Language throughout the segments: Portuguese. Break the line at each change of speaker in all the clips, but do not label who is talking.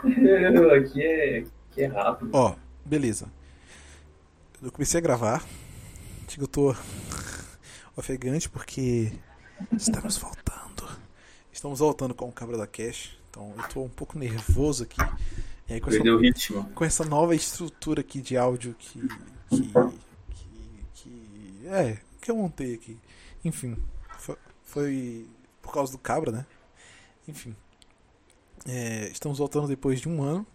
aqui é, aqui é rápido.
Ó, beleza. Eu comecei a gravar. Digo, eu tô ofegante porque estamos voltando. Estamos voltando com o Cabra da Cash. Então eu tô um pouco nervoso aqui. E aí, com,
Perdeu o
essa,
ritmo.
com essa nova estrutura aqui de áudio que. que. que, que é, que eu montei aqui. Enfim, foi, foi por causa do Cabra, né? Enfim. É, estamos voltando depois de um ano.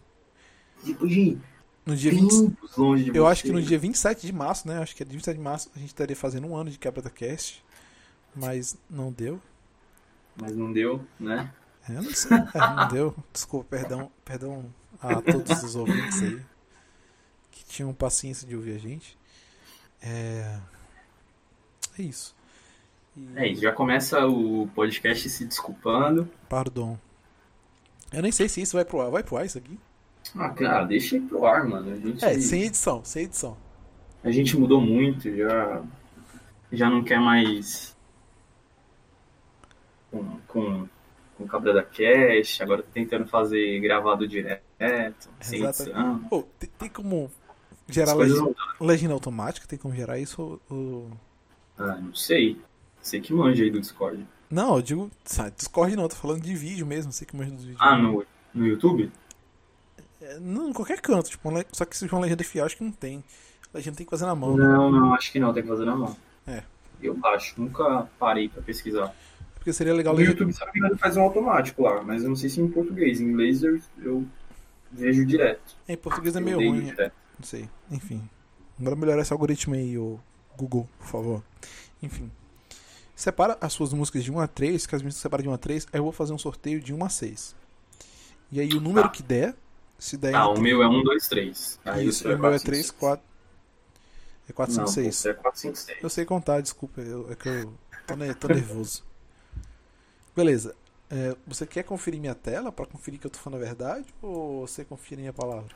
Depois de
No dia 20,
tempos longe de
eu
você.
acho que no dia 27 de março, né? Acho que é dia 27 de março a gente estaria fazendo um ano de Quebra da Cast. Mas não deu.
Mas não deu, né?
É, não sei. É, não deu. Desculpa, perdão, perdão a todos os ouvintes aí que tinham paciência de ouvir a gente. É, é isso. E-
É isso, já começa o podcast se desculpando.
Pardon. Eu nem sei se isso vai pro ar. Vai pro ar isso aqui?
Ah, cara, deixa ir pro ar, mano. A gente,
É, sem edição, sem edição.
a gente mudou muito, já, já não quer mais com, com, com Cabra da Cash, agora tá tentando fazer gravado direto, sem edição.
Pô, tem, tem como gerar legenda, legenda automática? Tem como gerar isso? ou-
Ah, não sei. Você que manja aí do Discord.
Não, eu digo. sabe, Discord não, tô falando de vídeo mesmo, sei que manja dos vídeos.
Ah, no, no YouTube?
É, não, em qualquer canto, tipo, só que se for uma legenda fiel, acho que não tem. Legenda tem que fazer na mão. né?
Não, não, acho que não, tem que fazer na mão.
É.
Eu acho, nunca parei pra pesquisar.
Porque seria legal
No
legenda.
YouTube, se não faz um automático lá, mas eu não sei se em português. Em inglês eu, eu vejo direto.
É, em português é
Eu
meio ruim,
direto.
não sei. Enfim. Bora melhorar esse algoritmo aí, ô Google, por favor. Enfim. Separa as suas músicas de 1 a 3, que as minhas separam de 1 a 3, aí eu vou fazer um sorteio de 1 a 6. E aí o número
Tá.
que der, se der.
Ah, o meu é 1, 2, 3. Aí
Isso, o meu é
4,
3, 4. É 4, 5,
Não,
6.
você é 4, 5, 6.
Eu sei contar, desculpa, eu- é que eu tô, ne- tô nervoso. Beleza. É, você quer conferir minha tela pra conferir que eu tô falando a verdade? Ou você confia em minha palavra?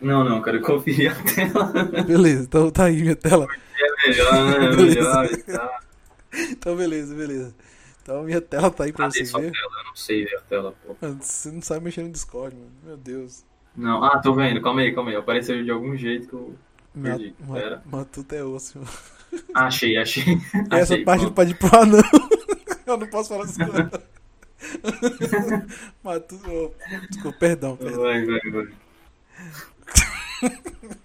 Não, não, quero conferir a tela.
Beleza, então tá aí minha tela.
É melhor, é melhor tal.
Então beleza, beleza. Então minha tela tá aí pra você ver.
tela? Eu não sei ver a tela, pô.
Mano, você não sabe mexer no Discord, mano. Meu Deus.
Não, ah, tô vendo, calma aí, calma aí. Apareceu de algum jeito que eu
Ma-
perdi.
ma-
Pera.
Matuto é osso. mano.
Ah, achei, achei.
Essa
achei,
parte não pode ir pro ar, não. Eu não posso falar coisas. Matuto. oh, Desculpa, perdão, perdão.
Vai, vai, vai.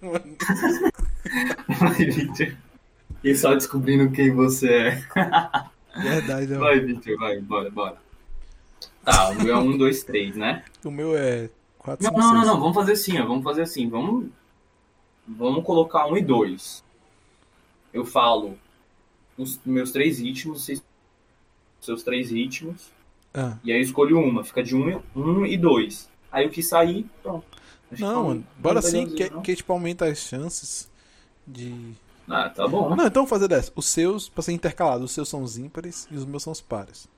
Mano.
E só descobrindo quem você é.
Verdade, mano.
Vai, Victor, vai, bora, bora. Tá, o meu é 1, 2, 3, né?
O meu é 4,
Não,
5,
não,
6.
não, não, vamos fazer assim, ó. Vamos fazer assim. Vamos, vamos colocar 1 e 2. Eu falo os meus três ritmos, vocês seus três ritmos.
Ah.
E aí eu escolho uma, fica de 1 um e 2. Aí o que sair, pronto. Acho que
Não,
tá-
mano. Bora sim,
legalzinho,
que, que tipo aumenta as chances de.
Ah, tá bom.
Não, então vamos fazer dessa. Os seus, pra ser intercalado, os seus são os ímpares e os meus são os pares.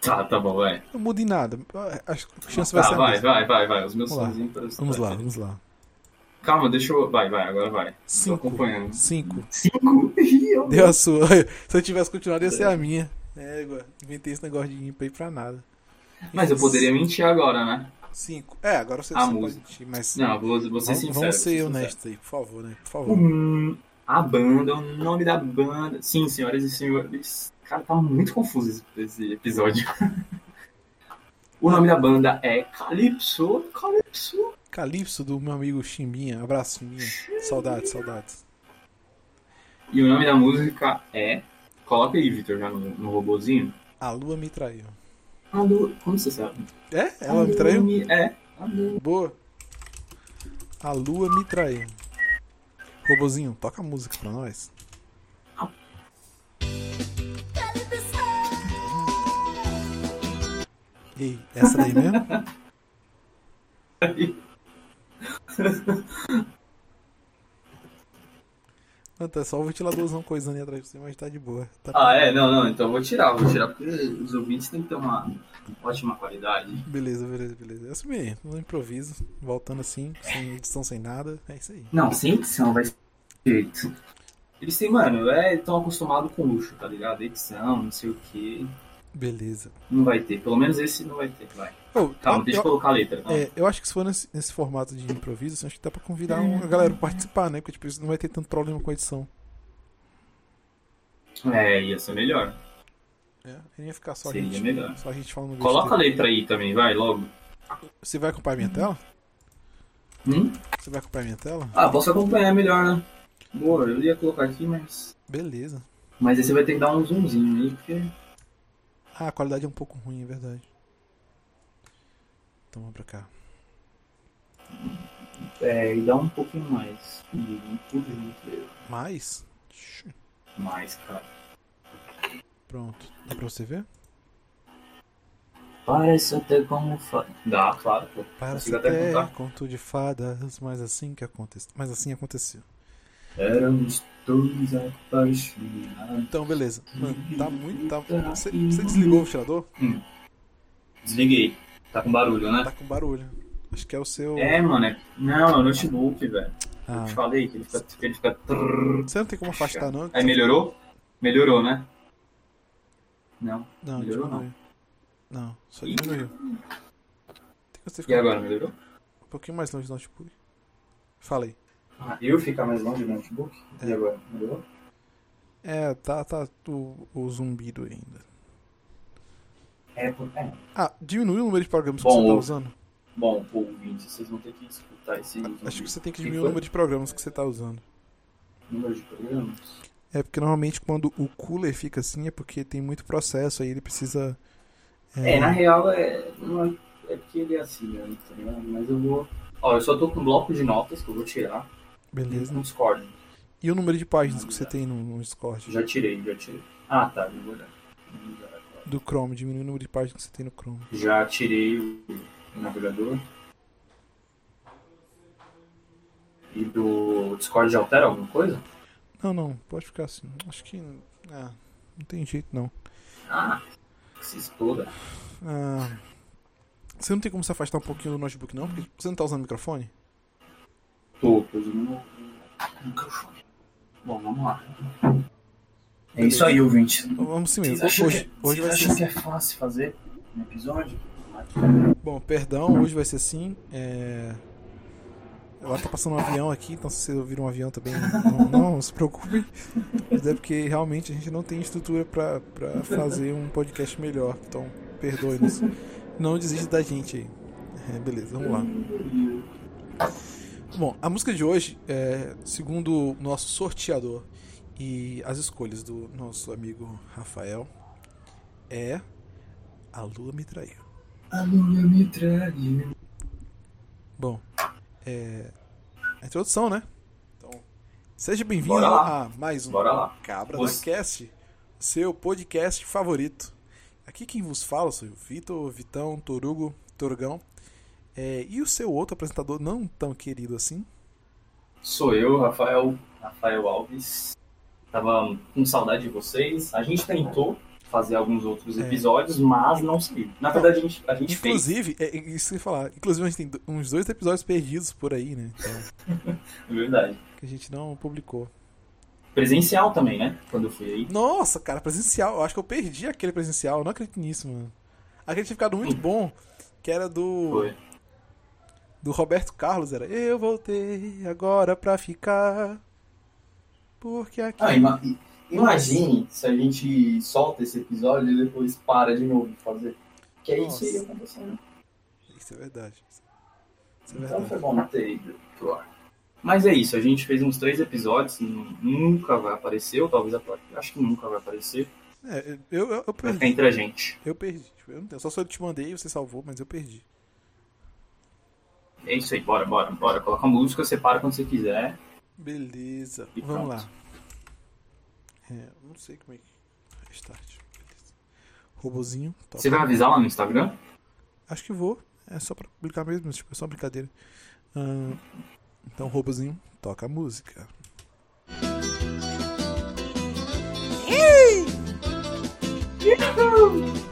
Tá, tá bom, vai.
Não muda em nada. A chance vai
Tá,
ser a
vai, vai, vai, vai. Os meus
Vamos
são
lá.
ímpares.
Vamos
vai.
lá, vamos lá.
Calma, deixa eu. Vai, vai, agora vai. Tô
Cinco.
acompanhando.
Cinco.
Cinco?
Deu a sua. Se eu tivesse continuado, ia ser a minha. É. Inventei esse negócio de ímpar aí pra nada.
Mas eu poderia mentir agora, né?
Cinco. É, agora você
A
você pode mentir, mas.
Não, vou, vou ser
vamos,
sincero.
vamos
vou
ser
sincero.
honestos aí, por favor, né? Por favor.
Hum, a banda, o nome da banda. Sim, senhoras e senhores. Cara, tá muito confuso esse, episódio. o nome da banda é Calypso. Calypso.
Calypso do meu amigo Chimbinha. Abraço, Chimbinha. Saudades, saudades.
E o nome da música é. Coloca aí, Victor, já no, no robozinho.
A lua me traiu.
Alô, como você sabe?
É? Ela me traiu?
É. Alô.
Boa. A lua me traiu. Robozinho, toca a música pra nós. Ei, essa daí mesmo? Não, tá só o ventiladorzão coisando aí atrás de você, mas tá de boa. Tá-
Ah, é? Não, não, então eu vou tirar, vou tirar porque os ouvintes têm que ter uma ótima qualidade.
Beleza, beleza, beleza. É assim mesmo, no improviso, voltando assim, sem edição, sem nada. É isso aí.
Não, sem edição vai ser jeito. Eles têm, mano, é, estão acostumados com luxo, tá ligado? Edição, não sei o que.
Beleza.
Não vai ter. Pelo menos esse não vai ter, vai.
Oh,
Calma, deixa eu
eu,
colocar a letra. tá?
é, eu acho que se for nesse, nesse formato de improviso, assim, acho que dá pra convidar uma galera pra participar, né? Porque tipo, isso não vai ter tanto problema com a edição.
É, ia ser melhor.
É, ele ia ficar só a
Seria
gente.
melhor.
Só a gente falando
Coloca a letra aí também, vai, logo.
Você vai acompanhar minha tela?
Hum?
Você vai acompanhar minha tela?
Ah, posso acompanhar melhor, né? Boa, eu ia colocar aqui, mas.
Beleza.
Mas aí você vai ter que dar um zoomzinho aí, porque.
Ah, a qualidade é um pouco ruim, é verdade. Então vamos pra cá.
É, e dá um pouquinho mais. E tudo junto.
Mais?
Mais, cara.
Pronto. Dá pra você ver?
Parece até como fa... Dá, claro, pô.
Parece
até
até conto de fadas, mas assim que aconteceu. Mas assim aconteceu.
Éramos dois apaixonados.
Então, beleza. Mano, tá muito. Tá... Você, você desligou o ventilador?
Desliguei. Tá com barulho, né?
Tá com barulho. Acho que é o seu.
É, mano. É... Não, é o notebook, velho.
Ah,
Eu te falei que ele fica. Que ele fica...
você não tem como afastar, não?
Aí melhorou? Melhorou, né? Não.
Não,
Melhorou,
diminuiu. Não, só diminuiu. Tem que você
E
ficar
agora, melhorou?
um pouquinho mais longe do notebook. Falei.
Ah, eu ficar mais longe do notebook? E
É.
agora, melhorou?
É, tá, tá o, o zumbido ainda.
É, por... é.
Ah, diminuiu o número de programas que
Bom,
você tá
o-
usando?
Bom, ouvinte, vocês vão ter que escutar esse
Acho que você tem que
Que
diminuir o número de programas que você tá usando.
número de programas.
É porque normalmente quando o cooler fica assim é porque tem muito processo, aí ele precisa.
É, na real, é, não é, é porque ele é assim, né, tá ligado? Mas eu vou... Ó, eu só tô com um bloco de notas que eu vou tirar.
Beleza.
No Discord.
E o número de páginas que você tem no, no Discord?
Já tirei, já tirei. Ah, tá, eu vou olhar.
Do Chrome, diminui o número de páginas que você tem no Chrome.
Já tirei o navegador. E do Discord já altera alguma coisa?
Não, não, pode ficar assim. Acho que. Ah, não tem jeito não.
Ah, se exploda.
Ah, você não tem como se afastar um pouquinho do notebook não? Porque você não tá usando microfone?
Tô, tô usando o microfone. Bom, vamos lá. É isso aí, ouvinte.
Então vamos sim
Vocês
mesmo.
acham,
Hoje,
que,
hoje
vocês
vai ser
que é fácil fazer um episódio?
Bom, perdão, hoje vai ser assim. É... Agora tá passando um avião aqui, então se vocês ouviram um avião também, não, não se preocupem. Mas é porque realmente a gente não tem estrutura pra, pra fazer um podcast melhor. Então, perdoe-nos. Não desiste da gente aí. É, beleza, vamos lá. Bom, a música de hoje, é, segundo o nosso sorteador e as escolhas do nosso amigo Rafael, é A Lua Me Traiu.
A lua me traiu.
Bom, é. A introdução, né? Então, seja bem-vindo a mais um
Bora lá.
Cabra
Você-
da Cast, seu podcast favorito. Aqui quem vos fala sou o Vitor, Vitão, Torugo, Torgão. É, e o seu outro apresentador, não tão querido assim,
Sou eu, Rafael, Rafael Alves. Tava com saudade de vocês. A gente tentou fazer alguns outros
É.
episódios, mas não saiu. Na verdade, a gente, a gente fez.
Inclusive, é, é isso que eu ia falar. Inclusive, a gente tem uns dois episódios perdidos por aí, né? Então,
É verdade.
que a gente não publicou.
Presencial também, né? Quando eu fui aí.
Nossa, cara, presencial. Eu acho que eu perdi aquele presencial. Eu não acredito nisso, mano. Aquele tinha ficado muito bom. Que era do.
Foi.
Do Roberto Carlos. Era Eu voltei agora pra ficar. Porque aqui.
Ah, ima- imagine se a gente solta esse episódio e depois para de novo de fazer. Que é isso aí
Nossa.
acontecendo.
Isso é verdade. Isso é
Então
verdade.
foi bom ter ido pro ar. Mas é isso, a gente fez uns três episódios, nu- nunca vai aparecer, ou talvez acho que nunca vai aparecer.
É, eu, eu, eu
Vai ficar
perdi.
entre a gente.
Eu perdi. Tipo, eu não tenho. Só se eu te mandei e você salvou, mas eu perdi.
É isso aí, bora, bora, bora. Coloca a música, separa quando você quiser.
Beleza.
E
Vamos
pronto.
lá. É, não sei como é que. Restart. Beleza. Robozinho. Top.
Você vai avisar lá no Instagram?
Acho que vou. É só pra publicar mesmo, tipo, é só brincadeira. Então, robozinho, toca a música.
Até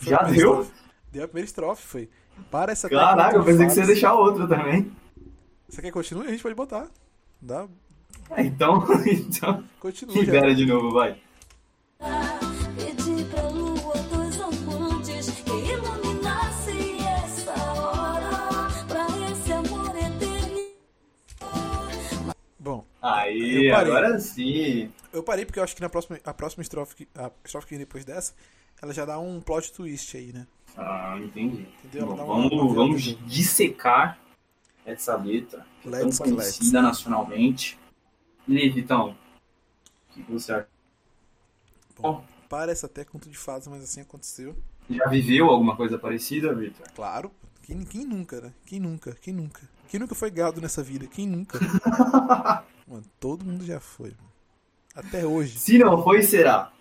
foi a
Já deu?
estrofe. Deu a primeira estrofe, foi. Para essa
Caraca, eu pensei que você ia deixar outro também.
Você quer que continue? A gente pode botar. Dá.
Então, então
Continua já.
libera de novo, vai.
Pedi pra lua dos amantes que iluminasse essa hora pra esse amor eterno.
Bom,
Aí, agora sim.
Eu parei porque eu acho que na próxima, a próxima estrofe, que- a estrofe que vem depois dessa, ela já dá um plot twist aí, né?
Ah, entendi.
Entendeu?
Bom, vamos,
uma
vamos dissecar essa letra, que é tão conhecida nacionalmente. E aí, Vitão? O que você acha?
Bom, parece até conto de fadas, mas assim aconteceu.
Já viveu alguma coisa parecida, Victor?
Claro. Quem, quem nunca, né? Quem nunca? Quem nunca? Quem nunca foi gado nessa vida? Quem nunca? mano, todo mundo já foi, mano. Até hoje.
Se não foi, será?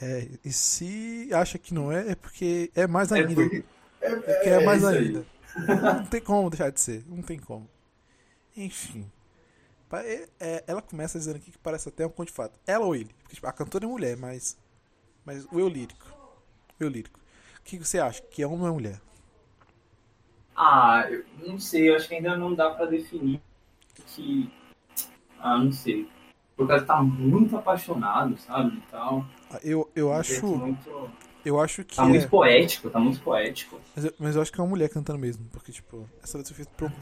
É, e se acha que não é, é porque é mais
É
ainda.
porque-
É porque é, mais
isso aí.
ainda. Não tem como deixar de ser. Não tem como. Enfim. É- é- ela começa dizendo aqui que parece até um conto de fato. Ela ou ele? Porque, tipo, a cantora é mulher, mas. Mas o eu lírico. O eu lírico. O que você acha? Que é homem ou é mulher?
Ah, eu não sei, eu acho que ainda não dá pra definir que. Ah, não sei. Porque ela tá muito apaixonado, sabe? E tal.
Eu, eu acho.
Muito...
Eu acho que.
Tá
é-
muito poético, tá muito poético.
Mas eu, mas eu acho que é uma mulher cantando mesmo. Porque, tipo, essa letra foi feita por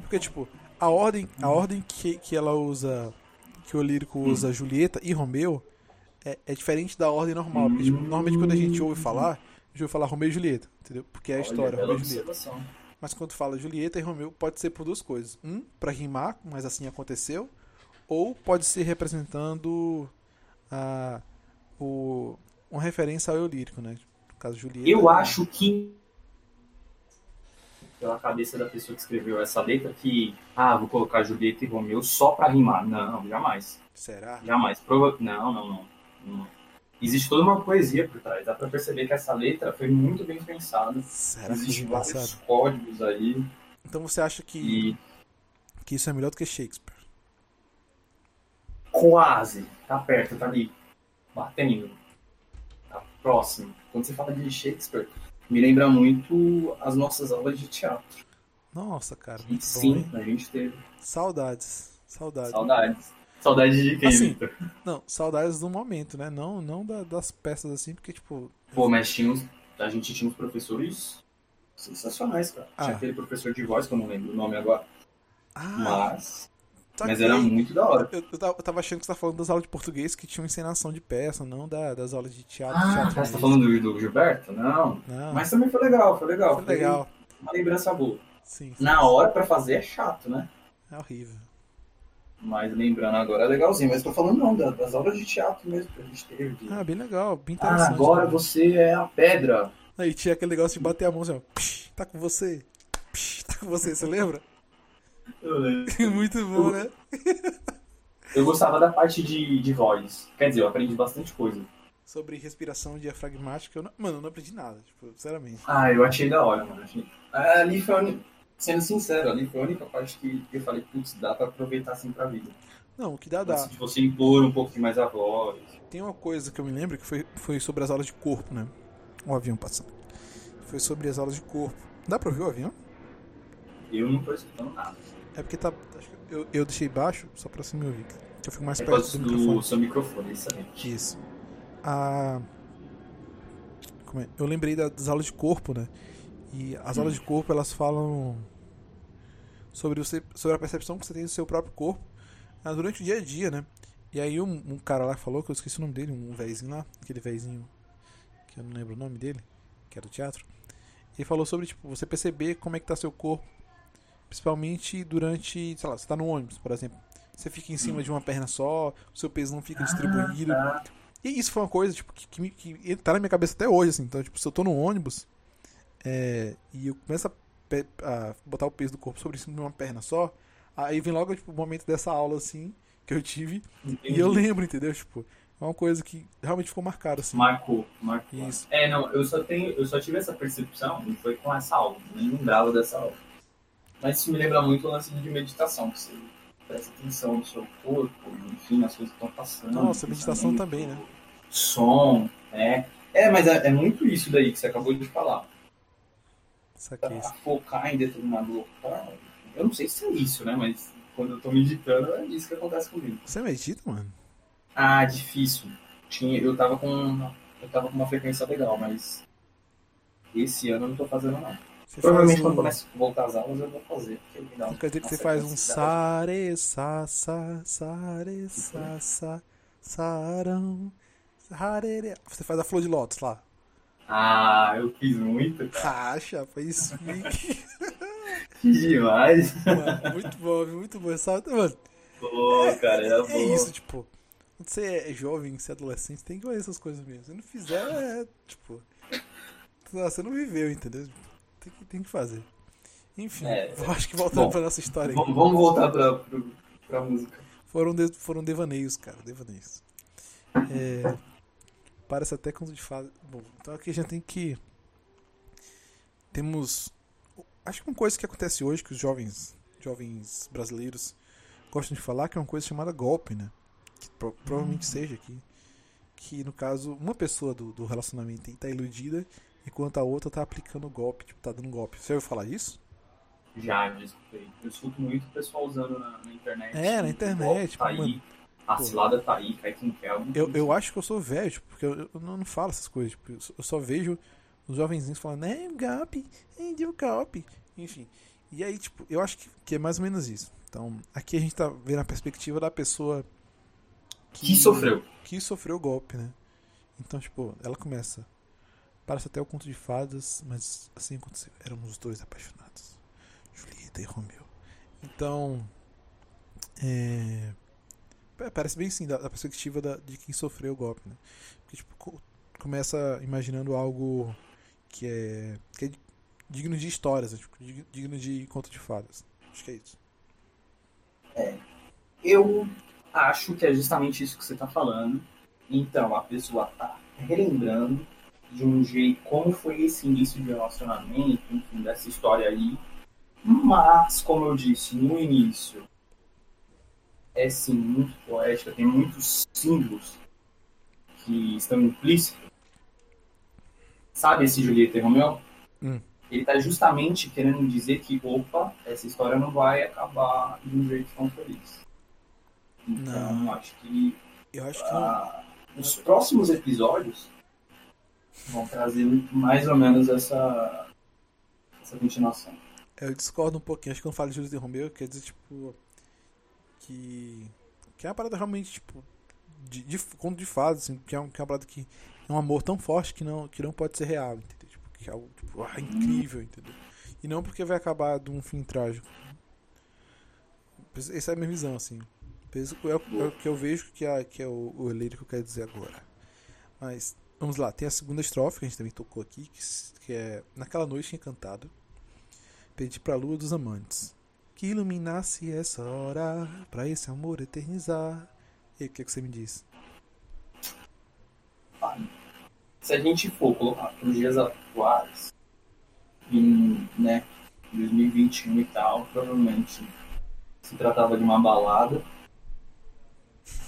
Porque, tipo, a ordem, a ordem que, que ela usa. Que o lírico usa Julieta e Romeu é, é diferente da ordem normal. Porque, tipo, normalmente quando a gente ouve falar, a gente ouve falar Romeu e Julieta, entendeu? Porque é a história,
bela
Romeu e Julieta. Mas quando fala Julieta e Romeu, pode ser por duas coisas. Um, pra rimar, mas assim aconteceu. Ou pode ser representando a, o, uma referência ao eu lírico, né? No caso, Julieta.
Eu acho que pela cabeça da pessoa que escreveu essa letra que ah, vou colocar Julieta e Romeu só pra rimar. Não, jamais.
Será?
Jamais. Prova... Não, não, não, não. Existe toda uma poesia por trás. Dá pra perceber que essa letra foi muito bem pensada.
Será que
Existem vários códigos aí.
Então você acha que,
E
que isso é melhor do que Shakespeare?
Quase. Tá perto, tá ali. Batendo. Tá próximo. Quando você fala de Shakespeare, me lembra muito as nossas aulas de teatro.
Nossa, cara,
E sim,
bom,
a gente teve.
Saudades. Saudades.
Saudades. Saudades de quem,
Assim,
Victor?
Não, saudades do momento, né? Não, não da- das peças assim, porque, tipo.
Pô, mas tinha uns, a gente tinha uns professores sensacionais, cara. Tinha
Ah.
aquele professor de voz, que eu não lembro o nome agora.
Ah,
Mas,
saquei.
mas era muito da hora.
Eu, eu, tava, tava achando que você tá falando das aulas de português que tinham encenação de peça, não da- das aulas de teatro.
Ah,
teatro
você tá falando do, do Gilberto? Não.
Não,
Mas também foi legal, foi legal.
foi legal.
Uma lembrança boa.
Sim, sim,
Na hora pra fazer é chato, né?
é horrível.
Mas lembrando agora é legalzinho. Mas tô falando não, da- das aulas de teatro mesmo que a gente teve. de-
Ah, bem legal, bem
Ah,
interessante.
agora
né?
você é a pedra.
Aí tinha aquele negócio de bater a mão assim, ó. Psh, tá com você. Psh, tá com você, você lembra?
Eu lembro.
Muito bom, né?
Eu gostava da parte de, de voz. Quer dizer, eu aprendi bastante coisa.
Sobre respiração diafragmática, eu não... mano, eu não aprendi nada, tipo, sinceramente.
Ah, eu achei da hora, mano. Achei- Ah, Ali foi Sendo sincero, ali foi a única parte que eu falei, putz, dá pra aproveitar assim pra vida.
Não, o que dá, dá.
Assim, de você impor um pouco mais a voz.
Tem uma coisa que eu me lembro que foi, foi sobre as aulas de corpo, né? O avião passando. Foi sobre as aulas de corpo. Dá pra ouvir o avião?
Eu não tô escutando nada.
É porque tá. Eu, eu deixei baixo só pra você me ouvir. Que eu fico mais
É
perto do
do
microfone.
seu microfone, isso aí.
Isso. A. Como é? Eu lembrei da- das aulas de corpo, né? E as aulas de corpo elas falam sobre, você, sobre a percepção que você tem do seu próprio corpo ah, durante o dia a dia, né? E aí um, um cara lá falou, que eu esqueci o nome dele, um véizinho lá, aquele véizinho que eu não lembro o nome dele, que é do teatro. Ele falou sobre tipo, você perceber como é que tá seu corpo, principalmente durante, sei lá, você tá no ônibus, por exemplo. Você fica em cima de uma perna só, o seu peso não fica distribuído. E isso foi uma coisa, tipo, que, que, que tá na minha cabeça até hoje, assim. Então, tipo, se eu tô no ônibus é, e eu começo a, a botar o peso do corpo sobre cima de uma perna só, aí vem logo, tipo, o momento dessa aula, assim, que eu tive. E eu lembro, entendeu? Tipo, é uma coisa que realmente ficou marcada, assim.
Marcou, marcou.
Isso.
É, não, eu só tenho, eu só tive essa percepção e foi com essa aula, nem lembrava dessa aula. Mas isso me lembra muito o lance de meditação, que você presta atenção no seu corpo, enfim, nas coisas que estão passando.
Nossa, meditação também, né?
Som, né? É, mas é, é muito isso daí que você acabou de falar.
Saquei.
Focar em determinado local. Eu não sei se é isso, né? Mas quando eu tô meditando, é isso que acontece comigo.
Você medita, mano?
Ah, difícil. Tinha, eu tava com. Eu tava com uma frequência legal, mas esse ano eu não tô fazendo não.
Você
Provavelmente
faz
quando
um...
começa a voltar às aulas eu vou fazer. Porque me dá
Não quer dizer que você faz um sare, sa, sa, sare, sa, sa, sarão, sarere. Você faz a flor de lótus lá.
Ah, eu fiz muito, cara.
Racha, foi isso.
Que demais.
Mano, muito bom, muito bom. Sabe, mano,
Pô, cara, era bom.
é isso, tipo. Quando você é jovem, você é adolescente, tem que fazer essas coisas mesmo. Se não fizer, é, tipo. Você não viveu, entendeu? Tem que, tem que fazer. Enfim,
É,
acho que voltando
bom,
pra nossa história.
Vamos, vamos voltar pra, pro- pra música.
Foram, de- foram devaneios, cara, devaneios. É, parece até conto de fada. Bom, então aqui a gente tem que. Temos. Acho que uma coisa que acontece hoje que os jovens, jovens brasileiros gostam de falar que é uma coisa chamada golpe, né? Que pro- provavelmente seja aqui. Que no caso, uma pessoa do, do relacionamento está iludida enquanto a outra tá aplicando golpe, tipo, tá dando golpe. Você ouviu falar isso?
Já, já escutei. Eu escuto muito o pessoal usando na, na internet.
É, na
O
internet, tipo,
Tá aí,
mano,
a
pô.
cilada tá aí, cai quem quer.
Eu, eu acho que eu sou velho, tipo, porque eu, eu não, falo essas coisas. Tipo, eu, só, vejo os jovenzinhos falando, é golpe, é deu golpe. Enfim. E aí, tipo, eu acho que, que é mais ou menos isso. Então, aqui a gente tá vendo a perspectiva da pessoa
Que sofreu.
que sofreu o golpe, né? Então, tipo, ela começa. Parece até o conto de fadas, mas assim aconteceu. Éramos os dois apaixonados. Julieta e Romeu. Então. É. pa- Parece bem sim, da, da perspectiva da- de quem sofreu o golpe, né? Porque, tipo, co- começa imaginando algo que é. que é digno de histórias, né? tipo, dig- digno de conto de fadas. Acho que é isso.
Eu acho que é justamente isso que você tá falando. Então, a pessoa tá relembrando de um jeito como foi esse início de relacionamento, enfim, dessa história aí. Mas, como eu disse no início, é sim muito poética, tem muitos símbolos que estão implícitos. Sabe esse Julieta e Romeu?
Hum.
Ele tá justamente querendo dizer que, opa, essa história não vai acabar de um jeito tão feliz. Então,
Não.
acho que
Eu acho que
ah, os próximos episódios vão trazer mais ou menos essa, essa continuação.
Eu discordo um pouquinho. Acho que quando falo de Julieta e Romeu, quer dizer, tipo. Que. Que é uma parada realmente, tipo. De, de conto de fadas, assim. Que é, um, que é uma parada que. É um amor tão forte que não, que não pode ser real, entendeu? Tipo, que é algo, tipo, ah, incrível, entendeu? E não porque vai acabar de um fim trágico. Essa é a minha visão, assim. É o, é o que eu vejo que é, que é o, o lírico que eu quero dizer agora. Mas, vamos lá. Tem a segunda estrofe que a gente também tocou aqui, que, é Naquela noite encantado. Pedi pra lua dos amantes que iluminasse essa hora pra esse amor eternizar. E aí, o que, que você me diz?
Se a gente for colocar os dias atuais, em né, 2021 e tal, provavelmente se tratava de uma balada,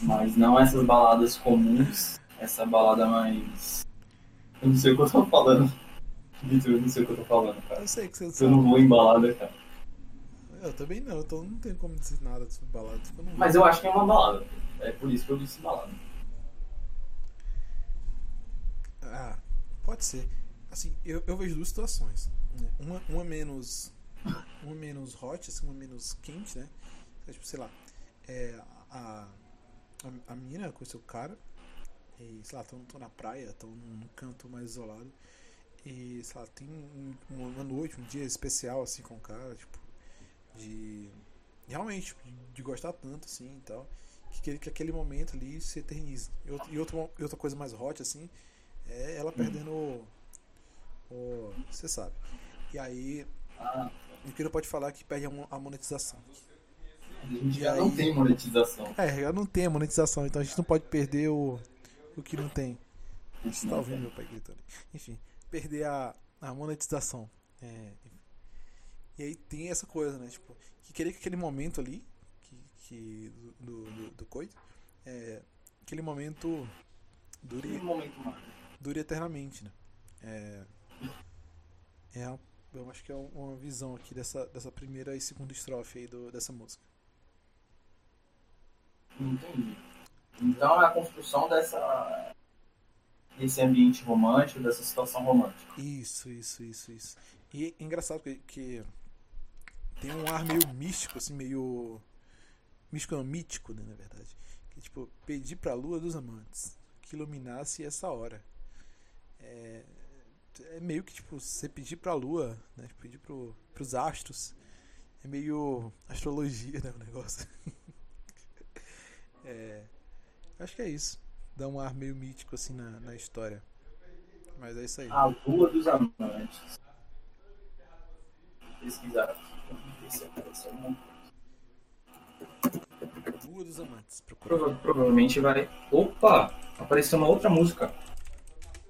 mas não essas baladas comuns, essa balada mais. Eu não sei o que eu tô falando. Vitor, eu não sei o que eu tô falando, cara.
Eu sei que você
Eu
sabe.
não vou em balada, cara.
Eu também não, então não tenho como dizer nada sobre balada. eu não
Mas eu acho que é uma balada. É por isso que eu disse balada.
Ah, pode ser. Assim, eu, eu vejo duas situações. né? Uma, uma menos. Uma menos hot, assim, uma menos quente, né? É, tipo, sei lá. É, a, a, a mina conheceu o cara. E, sei lá, estão na praia, estão num canto mais isolado. E, sei lá, tem um- uma, noite, um dia especial, assim, com o cara, tipo, de. Realmente, de, de gostar tanto, assim e tal. Que, que, que aquele momento ali se eterniza. E, outro, e, outra coisa mais hot, assim, é ela perdendo o. Você sabe. E aí, o que não pode falar é que perde a mo- a monetização.
a gente
E
já
aí-
não tem monetização.
É, ela não tem a monetização, então a gente não pode perder o, o que não tem. Você tá ouvindo meu pai gritando? Enfim, perder a, a monetização. É, e aí tem essa coisa, né? Tipo, que querer que aquele momento ali, que, que do, do, do, coito, é, aquele momento dure
Um momento
dure eternamente, né? É, é eu acho que é uma visão aqui dessa, dessa primeira e segunda estrofe aí do, dessa música.
Entendi. Então é a construção dessa desse ambiente romântico, dessa situação romântica.
Isso, isso, isso, isso. E é engraçado que, que tem um ar meio místico, assim, meio. Místico não, mítico, né, na verdade. Que tipo, pedir pra lua dos amantes que iluminasse essa hora. É, é meio que tipo, você pedir pra lua, né? Pedir pro, pros astros. É meio astrologia, né? O negócio. é, acho que é isso. Dá um ar meio mítico assim na, na história. Mas é isso aí.
A lua dos amantes. Pesquisar.
Lua dos amantes. Procura.
Provavelmente vai. Opa! Apareceu uma outra música.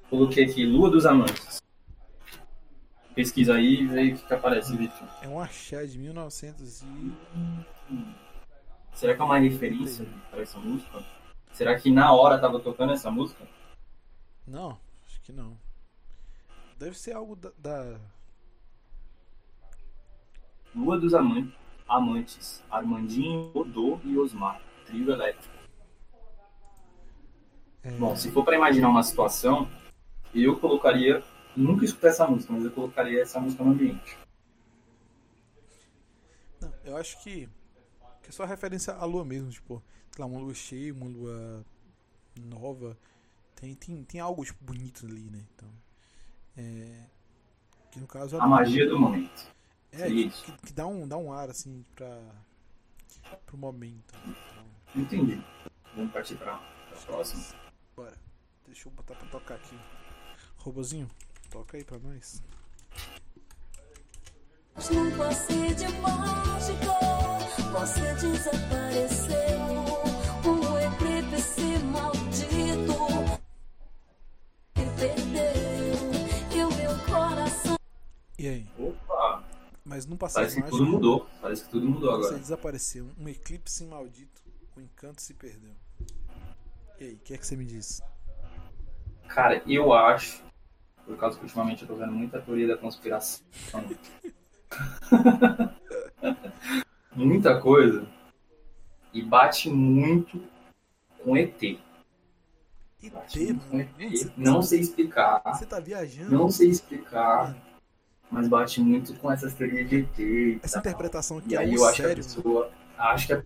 Coloquei aqui Lua dos Amantes. Pesquisa aí e vê o que, aparece, Vitor.
É um axé de 1900 e...
Será que é uma referência para essa música? Será que na hora tava tocando essa música?
Não, acho que não. Deve ser algo da... da-
Lua dos Aman- Amantes. Armandinho, Odô e Osmar. Trio elétrico.
é,
Bom, se for para imaginar uma situação, eu colocaria. Nunca escutei essa música, mas eu colocaria essa música no ambiente.
Não, eu acho que... que é só referência à lua mesmo, tipo... Sei lá, uma lua cheia, uma lua nova. Tem, tem, tem algo, tipo, bonito ali, né? Então... É... Que no caso... é
A magia do momento.
É,
isso.
que, que dá, um, dá um ar, assim, pra... Pro momento. Então,
Entendi. Vamos partir para a próxima.
bora. Deixa eu botar pra tocar aqui. Robozinho, toca aí pra nós.
Num passe de mágica, você desapareceu. E o meu coração
E aí?
Opa!
Mas não passei
Parece que tudo mudou. Parece que tudo mudou
Você
agora.
desapareceu. Um eclipse maldito. O encanto se perdeu. E aí, o que é que você me diz?
Cara, eu acho, por causa que ultimamente eu tô vendo muita teoria da conspiração, muita coisa, e bate muito com ET.
ET, mano.
ET. Não sei explicar,
Você tá viajando?
não sei explicar, mas bate muito com essas teorias de ET.
Essa
tal.
interpretação aqui
E
é
aí eu acho que a
sério, mano.
pessoa acha que é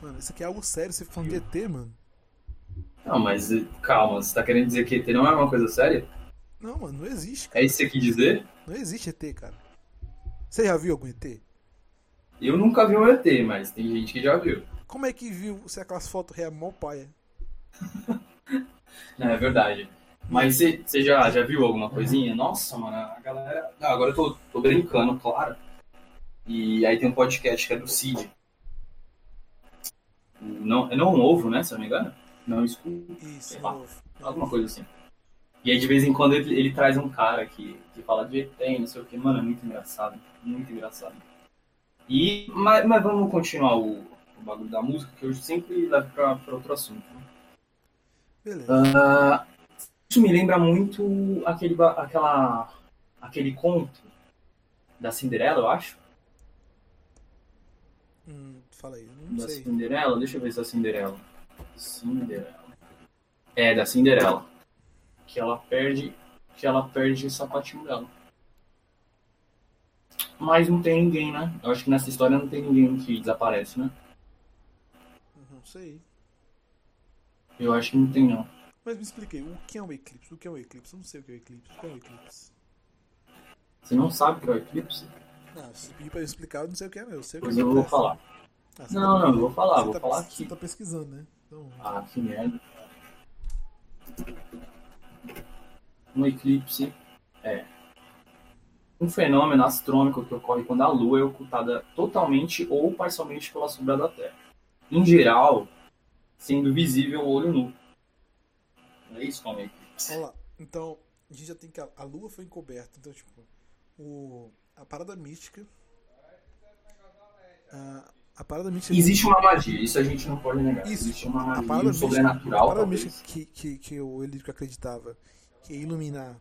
Mano, isso aqui é algo sério. Você falando de ET, mano.
Não, mas calma, você tá querendo dizer que ET não é uma coisa séria?
Não, mano, não existe, cara.
É isso que você quis dizer?
Não existe ET, cara. Você já viu algum ET?
Eu nunca vi um ET, mas tem gente que já viu.
Como é que viu se aquelas fotos real mó paia?
É verdade. Mas você já, já viu alguma coisinha? Nossa, mano, a galera. Não, agora eu tô, tô brincando, claro. E aí tem um podcast que é do Cid. Não, é não ovo, né? Se eu não me engano. Não escuro.
Isso,
Sei lá. Alguma coisa assim. E aí de vez em quando ele, ele traz um cara que, que fala de ET, não sei o que. Mano, é muito engraçado. Muito engraçado. E, mas, mas vamos continuar o, o bagulho da música, que eu sempre levo pra, pra outro assunto. Ah, isso me lembra muito aquele, aquela, aquele conto da Cinderela, eu acho.
Hum, fala aí, não
Da
sei.
Cinderela? Deixa eu ver se é a Cinderela. Cinderela. É, da Cinderela. Que ela perde. Que ela perde o sapatinho dela. Mas não tem ninguém, né? Eu acho que nessa história não tem ninguém que desaparece, né?
Não sei.
Eu acho que não tem, não.
Mas me expliquei, o que é um eclipse? O que é um eclipse? Eu não sei o que é um eclipse. O que é um eclipse?
Você não sabe o que é o eclipse?
Não, se pedir pra eu explicar, eu não sei o que é, não. Eu sei o que
Pois
é
eu vou falar.
Ah,
Não,
tá-
não, eu vou falar,
você
vou
tá
falar aqui.
Você tá pesquisando, né? Então,
Ah, que merda. Um eclipse é um fenômeno astrônomico que ocorre quando a Lua é ocultada totalmente ou parcialmente pela sombra da Terra. Em geral, sendo visível ao olho nu. É isso é eclipse.
Olha lá. Então, a gente já tem que. A, a lua foi encoberta. Então, tipo, o, a parada mística. A, A parada mística.
Existe uma magia, isso a gente não pode negar.
Isso,
Existe uma
a
magia,
parada
um
mística,
sobrenatural,
a parada
talvez.
mística que, que, que o Elírico acreditava que ia iluminar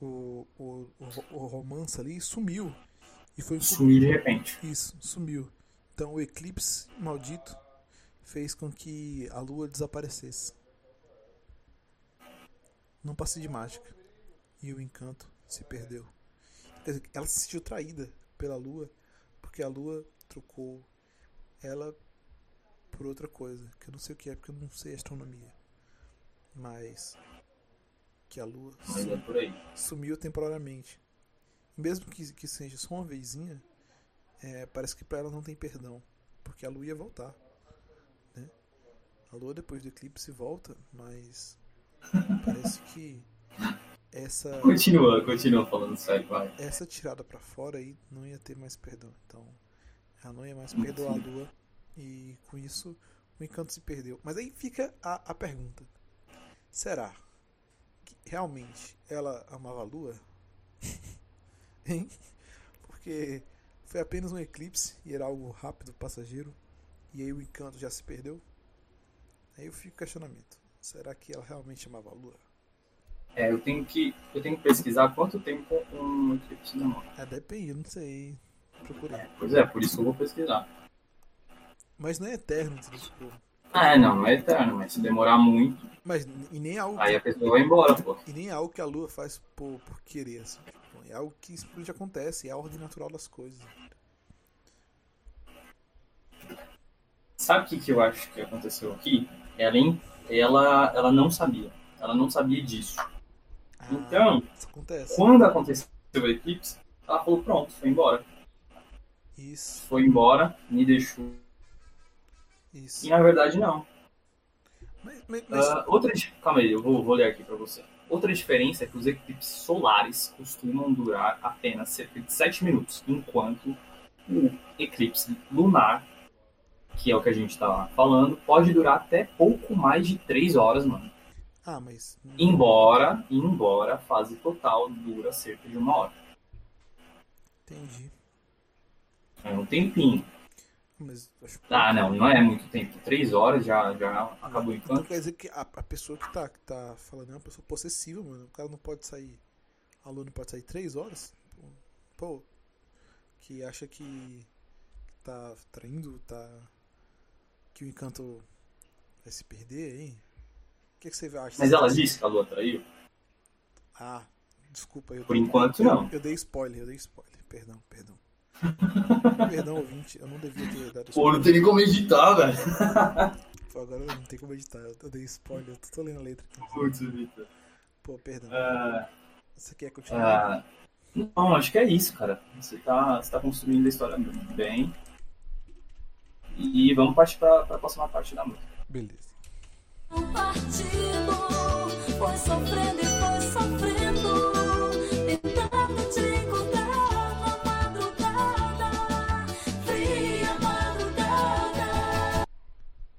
o, o, o, o romance ali sumiu. E foi
Sumiu de repente.
Isso, sumiu. Então o eclipse maldito fez com que a lua desaparecesse. Não passe de mágica. E o encanto se perdeu. Quer dizer, ela se sentiu traída pela lua porque a lua trocou ela por outra coisa. Que eu não sei o que é porque eu não sei astronomia. Mas que a lua
Mas é
sumiu temporariamente. Mesmo que, que seja só uma vezinha, é, parece que pra ela não tem perdão. Porque a lua ia voltar. A lua depois do eclipse volta, mas parece que essa,
Continua, continua falando sério, vai.
essa tirada pra fora aí não ia ter mais perdão. Então ela não ia mais perdoar a lua. E com isso o encanto se perdeu. Mas aí fica a, a pergunta: será que realmente ela amava a lua? hein? Porque foi apenas um eclipse e era algo rápido, passageiro. E aí o encanto já se perdeu? Aí eu fico questionamento. Será que ela realmente amava a lua?
É, eu tenho que, eu tenho que pesquisar quanto tempo um eclipse demora.
É, depende, eu não sei. Procurei.
Pois é, por isso eu vou pesquisar.
Mas não é eterno, entendeu? Tipo,
Ah, é, não, não é eterno, mas se demorar muito,
Mas e nem é algo
aí a pessoa vai embora, pô.
E nem é algo que a lua faz por, por querer, assim. Tipo, é algo que simplesmente acontece, é a ordem natural das coisas.
Sabe o que, que eu acho que aconteceu aqui? Ela, ela, ela não sabia. Ela não sabia disso.
Ah,
Então,
acontece.
quando aconteceu o eclipse, ela falou, pronto, foi embora.
Isso,
Foi embora, me deixou.
isso.
E na verdade, não.
Mas, mas- mas-
Ah, outra, calma aí, eu vou, vou ler aqui pra você. Outra diferença é que os eclipses solares costumam durar apenas cerca de 7 minutos, enquanto o eclipse lunar, que é o que a gente tá falando, pode durar até pouco mais de 3 horas, mano.
ah, mas.
Embora, embora a fase total dura cerca de uma hora.
Entendi.
É um tempinho.
Mas acho
Ah, não, não é muito tempo. 3 horas já, já acabou o
Então
encanto.
quer dizer que a, a pessoa que tá, que tá falando é uma pessoa possessiva, mano. O cara não pode sair. O aluno pode sair três horas? Pô, que acha que, que tá traindo, tá. Que o encanto vai se perder, hein? O que, que você acha?
Mas ela disse que a lua traiu?
Ah, desculpa. Eu
Por enquanto, não.
Eu dei spoiler, eu dei spoiler. Perdão, perdão. perdão, ouvinte. Eu não devia ter dado
Pô, não
spoiler.
tem nem como editar, velho.
Pô, agora não tem como editar. Eu eu dei spoiler. Eu tô lendo a letra.
Putz, Vitor.
Pô, perdão.
Ah,
Você quer continuar?
ah, não, acho que é isso, cara. Você tá, você tá construindo a história bem. E vamos partir pra, pra próxima parte da música.
Beleza.
Um partido foi sofrendo e foi sofrendo, tentando te encontrar na madrugada, fria madrugada.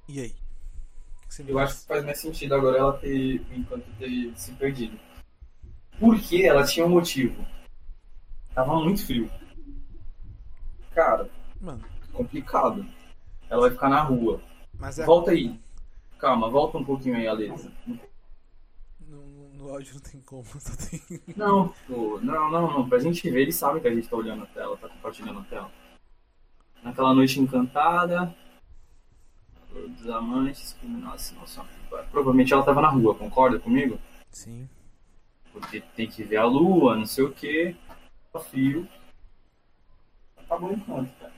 E aí?
Eu acho que faz mais sentido agora ela ter, o encanto ter se perdido. Porque ela tinha um motivo. Tava muito frio. Cara,
Mano,
complicado. Ela vai ficar na rua.
é.
Volta aí. Calma, volta um pouquinho aí, Alesa.
No, no áudio não tem como. Só tem...
Não, pô, não, não, não. Pra gente ver, eles sabem que a gente tá olhando a tela, tá compartilhando a tela. Naquela noite encantada. Dos amantes. Nossa, nossa. Provavelmente ela tava na rua, concorda comigo?
Sim.
Porque tem que ver a lua, não sei o que. Tá frio. Acabou o encanto, cara.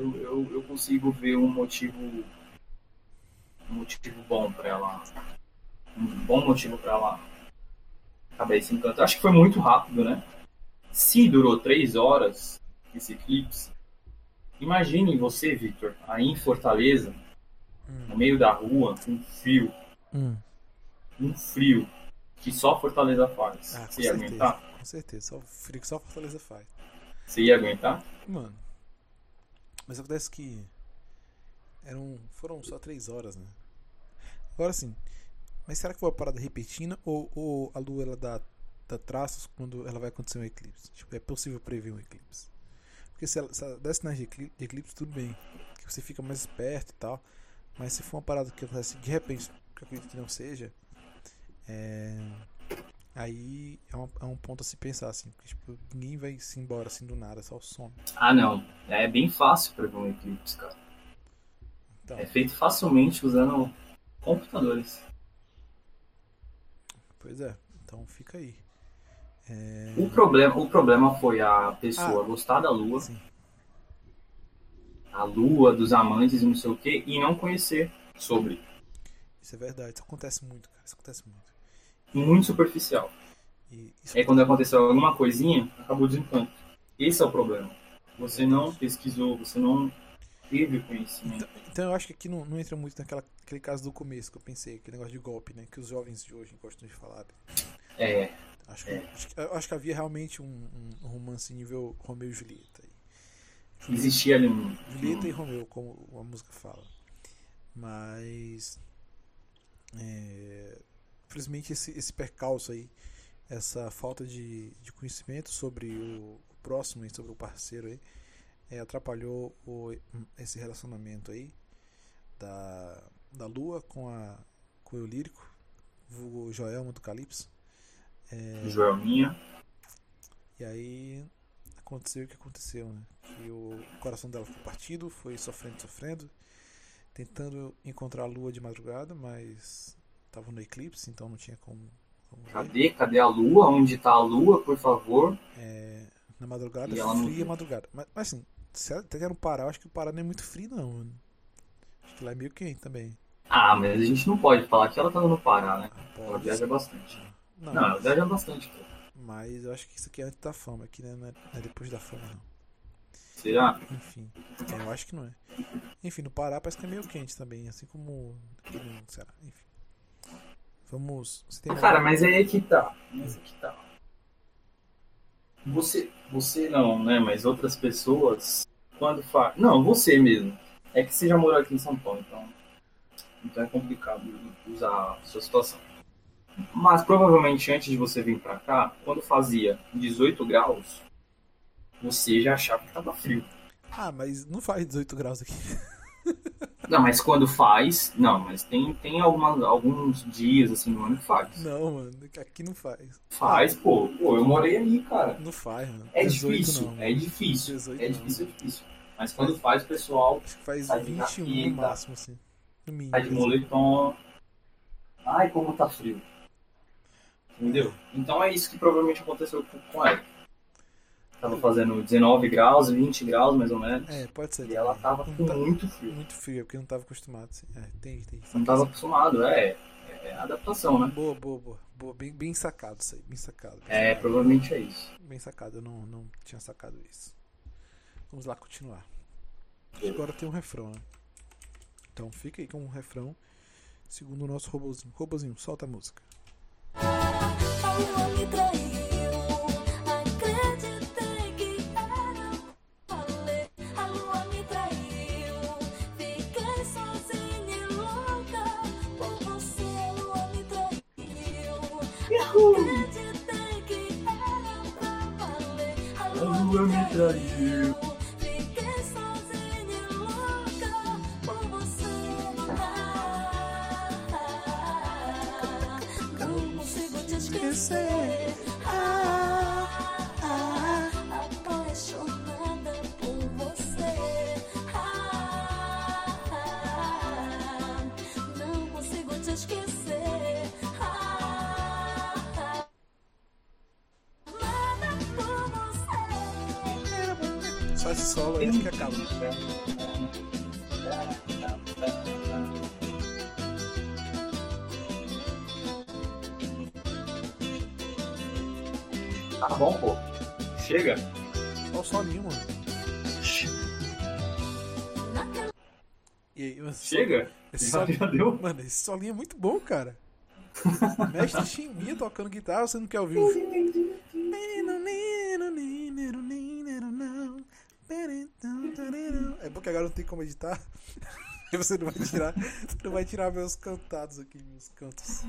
Eu, eu, eu consigo ver um motivo. Um motivo bom pra ela. Um bom motivo pra ela acabar esse encanto. Acho que foi muito rápido, né? Se durou três horas esse eclipse, imagine você, Victor, aí em Fortaleza, no meio da rua, com frio,
Hum.
um frio que só Fortaleza faz.
Ah,
Você ia
certeza.
aguentar?
Com certeza. Só frio que só Fortaleza faz.
Você ia aguentar?
Mano. Mas acontece que. Eram. Foram só três horas, né? Agora sim. Mas será que foi uma parada repentina ou, ou a lua ela dá, dá traços quando ela vai acontecer um eclipse? Tipo, é possível prever um eclipse? Porque se ela, se ela der sinais de ecli- de eclipse, tudo bem. Que você fica mais esperto e tal. Mas se for uma parada que acontece de repente, que eu acredito que não seja, é, aí é um, é um ponto a se pensar, assim. Porque, tipo, ninguém vai se embora assim do nada, só some.
Ah, não. É bem fácil prever um eclipse, cara.
Então,
É feito facilmente usando computadores.
pois é. Então fica aí. É,
O problema, o problema foi a pessoa
Ah.
gostar da lua,
assim,
a lua, dos amantes e não sei o que, e não conhecer sobre.
isso é verdade. Isso acontece muito, cara. Isso acontece muito.
Muito superficial.
E
Aí quando aconteceu alguma coisinha, acabou o desencanto. Esse é o problema. Você não pesquisou, você não teve conhecimento.
Então, então eu acho que aqui não, não entra muito naquela, aquele caso do começo que eu pensei, aquele negócio de golpe, né? Que os jovens de hoje gostam de falar.
É,
Acho que, acho que, acho que havia realmente um, um- romance nível Romeu e Julieta.
existia ali um.
Julieta e Romeu, como a música fala. Mas. É, infelizmente, esse, esse percalço aí, essa falta de, de conhecimento sobre o, o próximo e sobre o parceiro aí, é, atrapalhou o, esse relacionamento aí da, da Lua com, a, com o lírico, o Joelma do Calypso. É,
Joelminha.
E aí aconteceu o que aconteceu, né? Que o coração dela ficou partido, foi sofrendo, sofrendo, tentando encontrar a lua de madrugada, mas tava no eclipse, então não tinha como, como ver.
Cadê? Cadê a lua? Onde tá a lua, por favor?
É, na madrugada,
E ela não
fria
viu.
madrugada. Mas, mas assim, se até no Pará, eu acho que o Pará não é muito frio não, mano. Acho que lá é meio quente também.
Ah, mas a gente não pode falar que ela tá no Pará, né?
Ah,
Ela
pode
viaja bastante.
Não,
Não, ela viaja bastante, pô.
mas eu acho que isso aqui é antes da fama, aqui né, não é, não é depois da fama não.
Será?
Enfim, é, eu acho que não é. Enfim, no Pará parece que é meio quente também, assim como Ceará. Enfim. Vamos.
Cara, mas aí é que tá. Mas é que tá. Você, você não, né? Mas outras pessoas, quando faz. Não, você mesmo. É que você já morou aqui em São Paulo, então. Então é complicado usar a sua situação. Mas provavelmente antes de você vir pra cá, quando fazia 18 graus, você já achava que tava frio.
Ah, mas não faz 18 graus aqui.
Não, mas quando faz. Não, mas tem, tem algumas, alguns dias assim no ano que faz.
Não, mano, aqui não faz.
Faz, pô. Pô, eu morei aí, cara.
Não faz, mano.
É
18
difícil,
não,
é difícil.
18
é
não.
difícil, é difícil. Mas quando faz, o pessoal
Acho que faz
Sai de
21 no
jaqueta.
máximo, assim. No mínimo.
tá de moletom. Ai, como tá frio. Entendeu? Então é isso que provavelmente aconteceu com, com ela. Tava fazendo 19 graus, 20 graus mais ou menos.
É, pode ser.
E ela tava
Não
com
tá-
muito frio.
Muito frio, porque não tava acostumado. Assim. É, tem, tem.
Não tava acostumado, é. É adaptação, né?
Boa, boa, boa. boa. Bem, bem sacado isso aí. Bem sacado. Bem
É,
sacado.
provavelmente é isso.
Bem sacado, eu não, não tinha sacado isso. Vamos lá continuar. Agora tem um refrão, né? Então fica aí com um refrão. Segundo o nosso robozinho. Robozinho, solta a música.
A lua me traiu, lua me
Só esse solo aí que acaba.
Tá bom, pô. Chega.
Olha o solinho, mano. E aí,
Chega.
Esse solinho,
já deu.
mano, esse solinho é muito bom, cara. Mestre Chimbinha tocando guitarra, você não quer ouvir o. agora não tem como editar. Você não vai tirar. Você não vai tirar meus cantados aqui, meus cantos.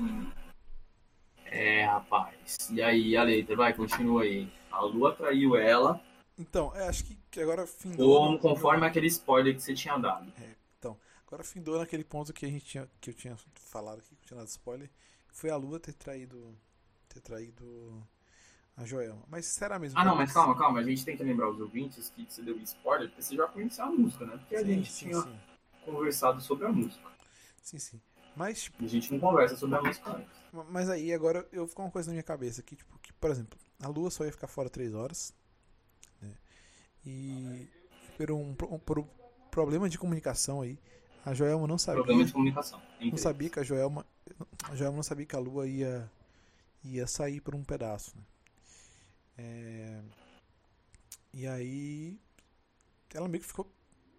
É, rapaz. E aí, a letra, vai, continua aí. A lua traiu ela,
Então, é, acho que, que agora findou.
Ou
no-
conforme aquele spoiler que você tinha dado.
Então, agora findou naquele ponto que a gente tinha, que eu tinha falado aqui, que eu tinha dado spoiler, foi a Lua ter traído ter traído a Joelma. Mas será mesmo?
Ah,
que
não, mas calma, calma. A gente tem que lembrar os ouvintes que você deu spoiler porque você já conhecia a música, né? Porque a
Sim,
gente
sim,
tinha
sim.
conversado sobre a música.
Sim, sim. Mas, tipo,
A gente não conversa sobre a música antes.
mas aí agora eu ficou uma coisa na minha cabeça aqui, tipo, que, por exemplo, a Lua só ia ficar fora três horas, né? E por um, pro- por um problema de comunicação aí, a Joelma não sabia.
Problema de comunicação.
não sabia que a Joelma, a Joelma não sabia que a Lua ia ia sair por um pedaço, né? É, e aí ela meio que ficou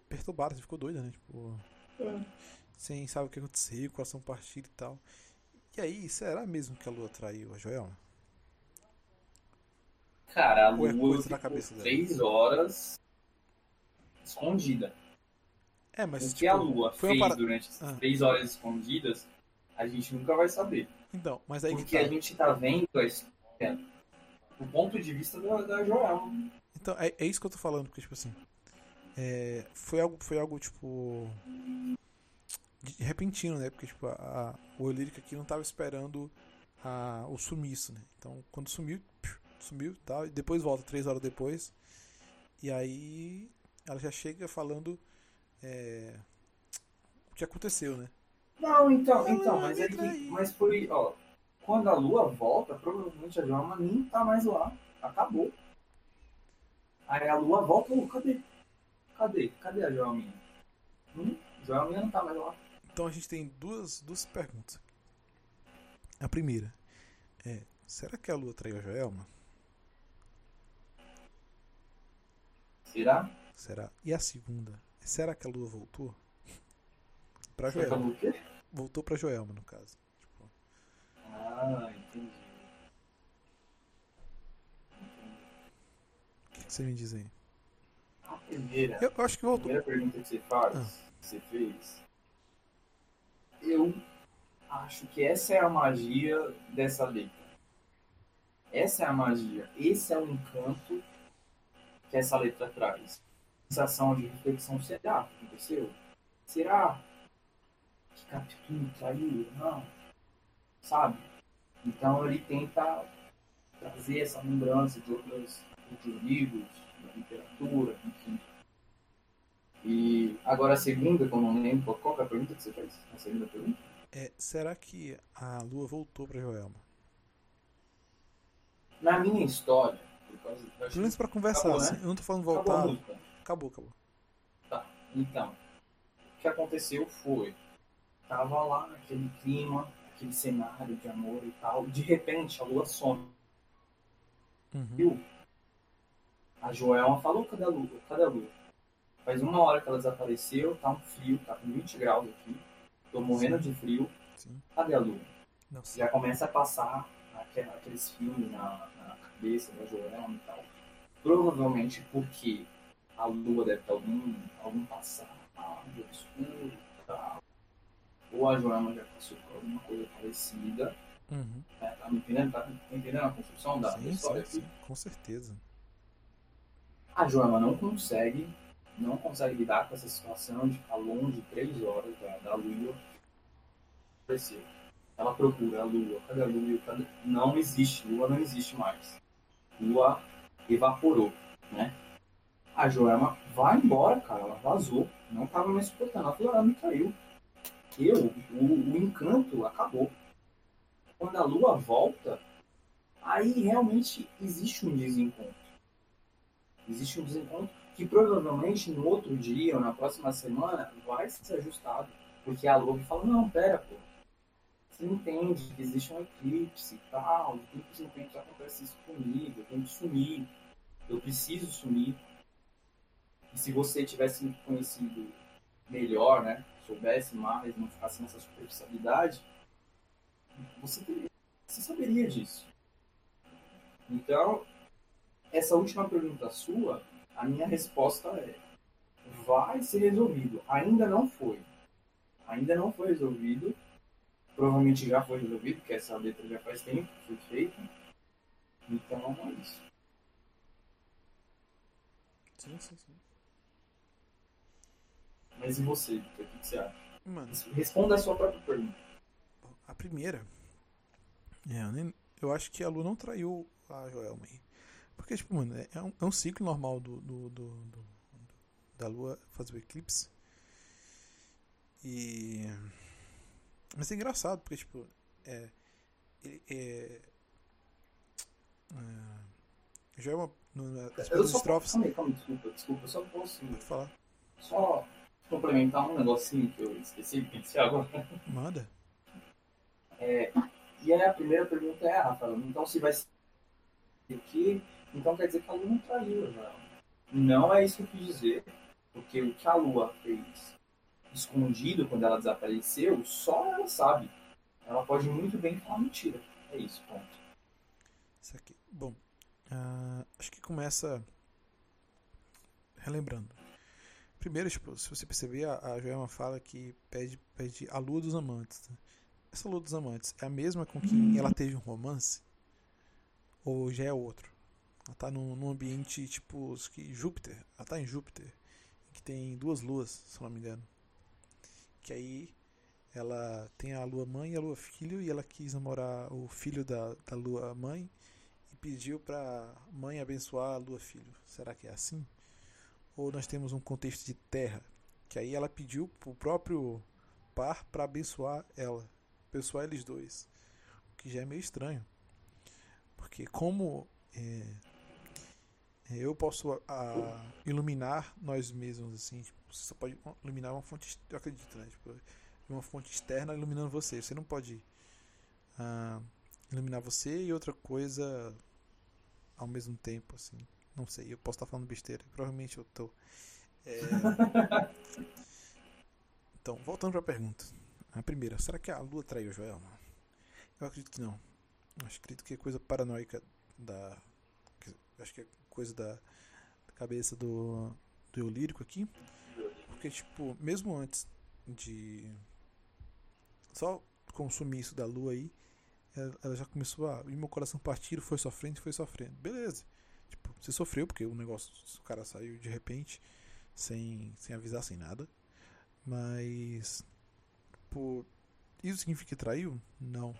perturbada, ficou doida, né? Tipo,
É.
sem saber o que aconteceu, coração partido e tal. E aí, será mesmo que a Lua traiu a Joelma?
Cara, a
Ou é
Lua
coisa da
ficou
cabeça dela?
três horas escondida.
É, mas
o que a
tipo,
Lua
foi
fez durante essas
Ah.
três horas escondidas, a gente nunca vai saber.
Então, mas aí que
Porque
tá.
a gente tá vendo a história do ponto de vista da, da Joelma.
Então, é, é isso que eu tô falando, porque, tipo assim. é, foi, algo, foi algo, tipo. repentino, né? Porque, tipo, a, a- o Olírica aqui não tava esperando a, o sumiço, né? Então, quando sumiu, sumiu e tal, e depois volta, três horas depois. E aí, ela já chega falando. é, o que aconteceu, né?
Não, então, então, mas é que, mas foi, ó, quando a Lua volta, provavelmente a Joelma nem tá mais lá. Acabou. Aí a Lua volta, ô, cadê? Cadê? Cadê a Joelminha? Hum? Joelminha não tá mais lá.
Então a gente tem duas, duas perguntas. A primeira é: será que a Lua traiu a Joelma?
Será?
Será? E a segunda? Será que a Lua voltou? Pra Joelma. Voltou pra Joelma, no caso.
Ah, entendi.
o que que você me diz aí?
A primeira,
Eu, acho que
a
voltou.
primeira pergunta que você faz,
Ah.
que você fez, eu acho que essa é a magia dessa letra. Essa é a magia. Esse é o encanto que essa letra traz. Sensação de reflexão. Será que aconteceu? Será que Capitu traiu? Não. Sabe? Então ele tenta trazer essa lembrança de outros, outros livros, da literatura, enfim. E agora a segunda, que eu não lembro, qual que é a pergunta que você fez? A segunda pergunta?
É, será que a Lua voltou pra Joelma?
Na minha história, por causa
Pelo menos pra conversar.
Acabou, né?
assim, Eu não tô falando
acabou
voltar.
música.
Acabou, acabou.
Tá, então, o que aconteceu foi, tava lá naquele clima, aquele cenário de amor e tal, de repente a lua some.
Uhum.
Viu? A Joelma falou, cadê a lua? Cadê a lua? Faz uma hora que ela desapareceu, tá um frio, tá com 20 graus aqui, tô morrendo de frio,
Sim.
cadê a lua?
Não sei.
já começa a passar aquel- aqueles filmes na, na cabeça da Joelma e tal. Provavelmente porque a lua deve ter algum, algum passado obscuro e. Ou a Joelma já passou por alguma coisa parecida.
Uhum.
né? Tá me entendendo? Tá entendendo a construção da,
Sim,
história
sim,
aqui?
sim, com certeza.
A Joelma não consegue, não consegue lidar com essa situação de ficar longe três horas da, da lua. Apareceu. Ela procura a lua. Cadê a lua? Cadê? Não existe. Lua não existe mais. Lua evaporou, né? A Joelma vai embora, cara. Ela vazou. Não tava mais suportando. Ela falou, ela me traiu. Eu, o, o encanto acabou. Quando a lua volta, aí realmente existe um desencontro. Existe um desencontro que provavelmente no outro dia ou na próxima semana vai ser ajustado. Porque a lua fala, não, pera, pô. Você entende que existe um eclipse e tal, de tempos em tempos acontece isso comigo, eu tenho que sumir, eu preciso sumir. E se você tivesse conhecido melhor, né, soubesse mais, não ficasse nessa superficialidade, você, teria, você saberia disso. Então, essa última pergunta sua, a minha resposta é: vai ser resolvido. Ainda não foi. Ainda não foi resolvido. Provavelmente já foi resolvido, porque essa letra já faz tempo foi feita. Então é isso.
Sim, sim, sim.
Mas e você, Victor? O que você acha?
Mano,
Responda a sua própria pergunta.
a primeira. É, eu, nem- eu acho que a Lu não traiu a Joelma aí. Porque, tipo, mano, é, é um, é um ciclo normal do, do, do- do- da Lua fazer o eclipse. E. Mas é engraçado, porque, tipo, é. é, é, é Joelma, no, nas
Eu só
estrofes.
Calma aí, calma desculpa, desculpa. Eu só posso
Pode falar.
só complementar um negocinho que eu esqueci de pensar agora.
Manda.
É, e aí a primeira pergunta é, Rafael, então se vai ser o quê? Então quer dizer que a Lua não traiu, não. Não é isso que eu quis dizer, porque o que a Lua fez escondido quando ela desapareceu, só ela sabe. Ela pode muito bem falar mentira. É isso, ponto.
Isso aqui. Bom, ah, acho que começa relembrando. Primeiro, tipo, se você perceber, a, a Joelma fala que pede, pede a lua dos amantes. né? Essa lua dos amantes é a mesma com quem ela teve um romance? Ou já é outro? Ela tá num, num ambiente tipo que Júpiter. Ela tá em Júpiter, que tem duas luas, se não me engano. Que aí ela tem a lua mãe e a lua filho, e ela quis namorar o filho da, da lua mãe e pediu pra mãe abençoar a lua filho. Será que é assim? Ou nós temos um contexto de terra, que aí ela pediu pro próprio par para abençoar ela, abençoar eles dois, o que já é meio estranho, porque como é, eu posso a, iluminar nós mesmos assim, tipo, você só pode iluminar uma fonte, eu acredito, né? Tipo, uma fonte externa iluminando você, você não pode ah, iluminar você e outra coisa ao mesmo tempo, assim. Não sei, eu posso estar falando besteira, provavelmente eu tô. É, Então, voltando para a pergunta. A primeira, será que a Lua traiu o Joelma? Eu acredito que não. Eu acredito que é coisa paranoica da. Acho que é coisa da, da cabeça do, do eu lírico aqui. Porque, tipo, mesmo antes de só consumir isso da lua aí, ela, ela já começou a. E meu coração partido, foi sofrendo, foi sofrendo. Beleza. Tipo, você sofreu porque o negócio, o cara saiu de repente, sem, sem avisar, sem nada. Mas. Tipo, isso significa que traiu? Não.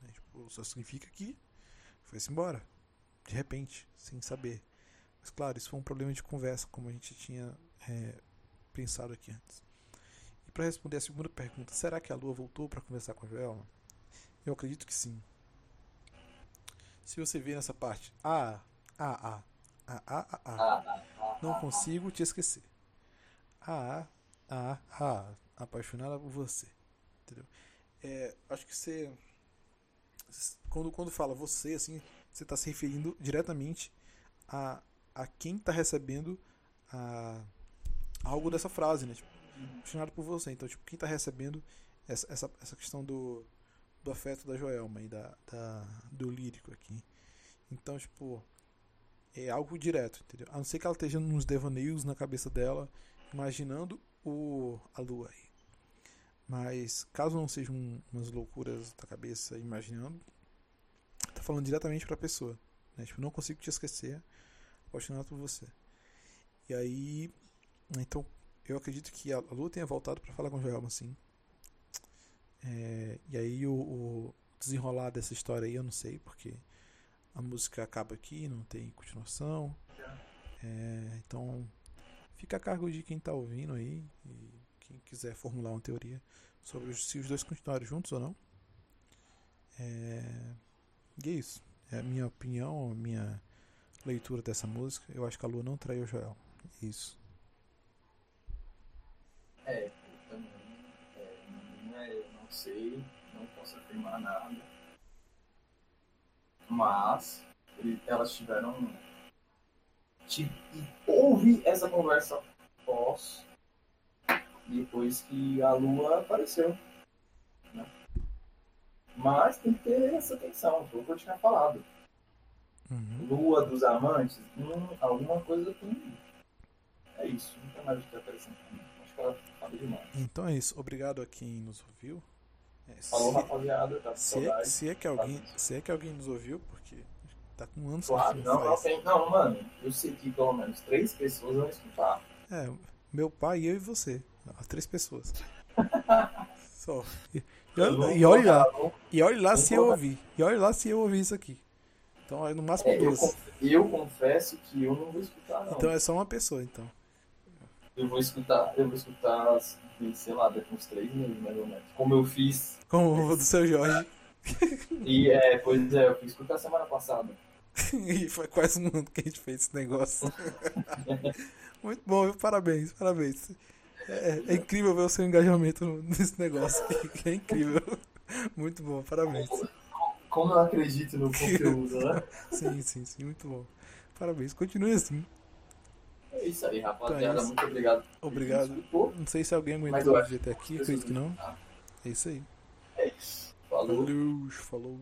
né? Tipo, só significa que foi-se embora. De repente, sem saber. Mas claro, isso foi um problema de conversa, como a gente tinha é, pensado aqui antes. E para responder a segunda pergunta, será que a Lua voltou para conversar com a Joelma? Eu acredito que sim. Se você ver nessa parte, ah, ah, ah, ah, ah, ah, ah, não consigo te esquecer. Ah, ah, ah, apaixonada por você. Entendeu? É, acho que você. Quando, quando fala você, assim, você está se referindo diretamente a, a quem está recebendo a, algo dessa frase, né? Tipo, apaixonado por você. Então, tipo, quem está recebendo essa, essa, essa questão do, do afeto da Joelma e da, da, do lírico aqui. Então, tipo, é algo direto, entendeu? A não ser que ela esteja nos devaneios na cabeça dela, imaginando o, a lua aí. Mas, caso não sejam umas loucuras da cabeça imaginando, tá falando diretamente pra pessoa. Né? Tipo, não consigo te esquecer, apaixonado por você. E aí, então, eu acredito que a Lua tenha voltado pra falar com o Joelma, sim. É, e aí, o, o desenrolar dessa história aí, eu não sei, porque a música acaba aqui, não tem continuação. É, então, fica a cargo de quem tá ouvindo aí e quem quiser formular uma teoria sobre se os dois continuarem juntos ou não. É, e é isso. É a minha opinião, a minha leitura dessa música. Eu acho que a Lua não traiu o Joel. É Isso.
É, eu também. É, não, é, não sei, não posso afirmar nada. Mas ele- elas tiveram. ti- e houve essa conversa pós depois que a lua apareceu. né? Mas tem que ter essa atenção, foi o que eu tinha falado.
Uhum.
Lua dos amantes, hum, alguma coisa tem. É isso, não tem mais o que acrescentar. Acho que ela falou demais.
Então é isso. Obrigado a quem nos ouviu. É,
Falou,
se-
rapaziada, tá com
Se é, se é que alguém, se é que alguém nos ouviu, porque Tá com anos
Claro, não, não, tem, não, mano. Eu sei que pelo menos três pessoas vão escutar.
É, meu pai, eu e você. As três pessoas. Só. E, e olha- e lá. E olhe lá se eu ouvir. E olhe lá se eu ouvir isso aqui. Então é no máximo
É, eu,
duas.
conf- eu confesso que eu não vou escutar, não.
Então é só uma pessoa, então.
Eu vou escutar, eu vou escutar, sei lá, daqui uns três meses, mais ou menos. Como eu fiz.
Como o do seu Jorge.
E é, pois é, eu fui escutar semana passada.
e foi quase um ano que a gente fez esse negócio. Muito bom, viu? parabéns, parabéns. É, é incrível ver o seu engajamento nesse negócio. É incrível. Muito bom, parabéns.
Como eu acredito no conteúdo, né?
Sim, sim, sim, muito bom. Parabéns, continue assim.
É isso aí,
Então
rapaziada.
é isso.
Muito obrigado.
Obrigado. Não sei se alguém aguentou
acho
vir até aqui, acredito que não. É isso aí.
É isso. Falou.
Falou, falou.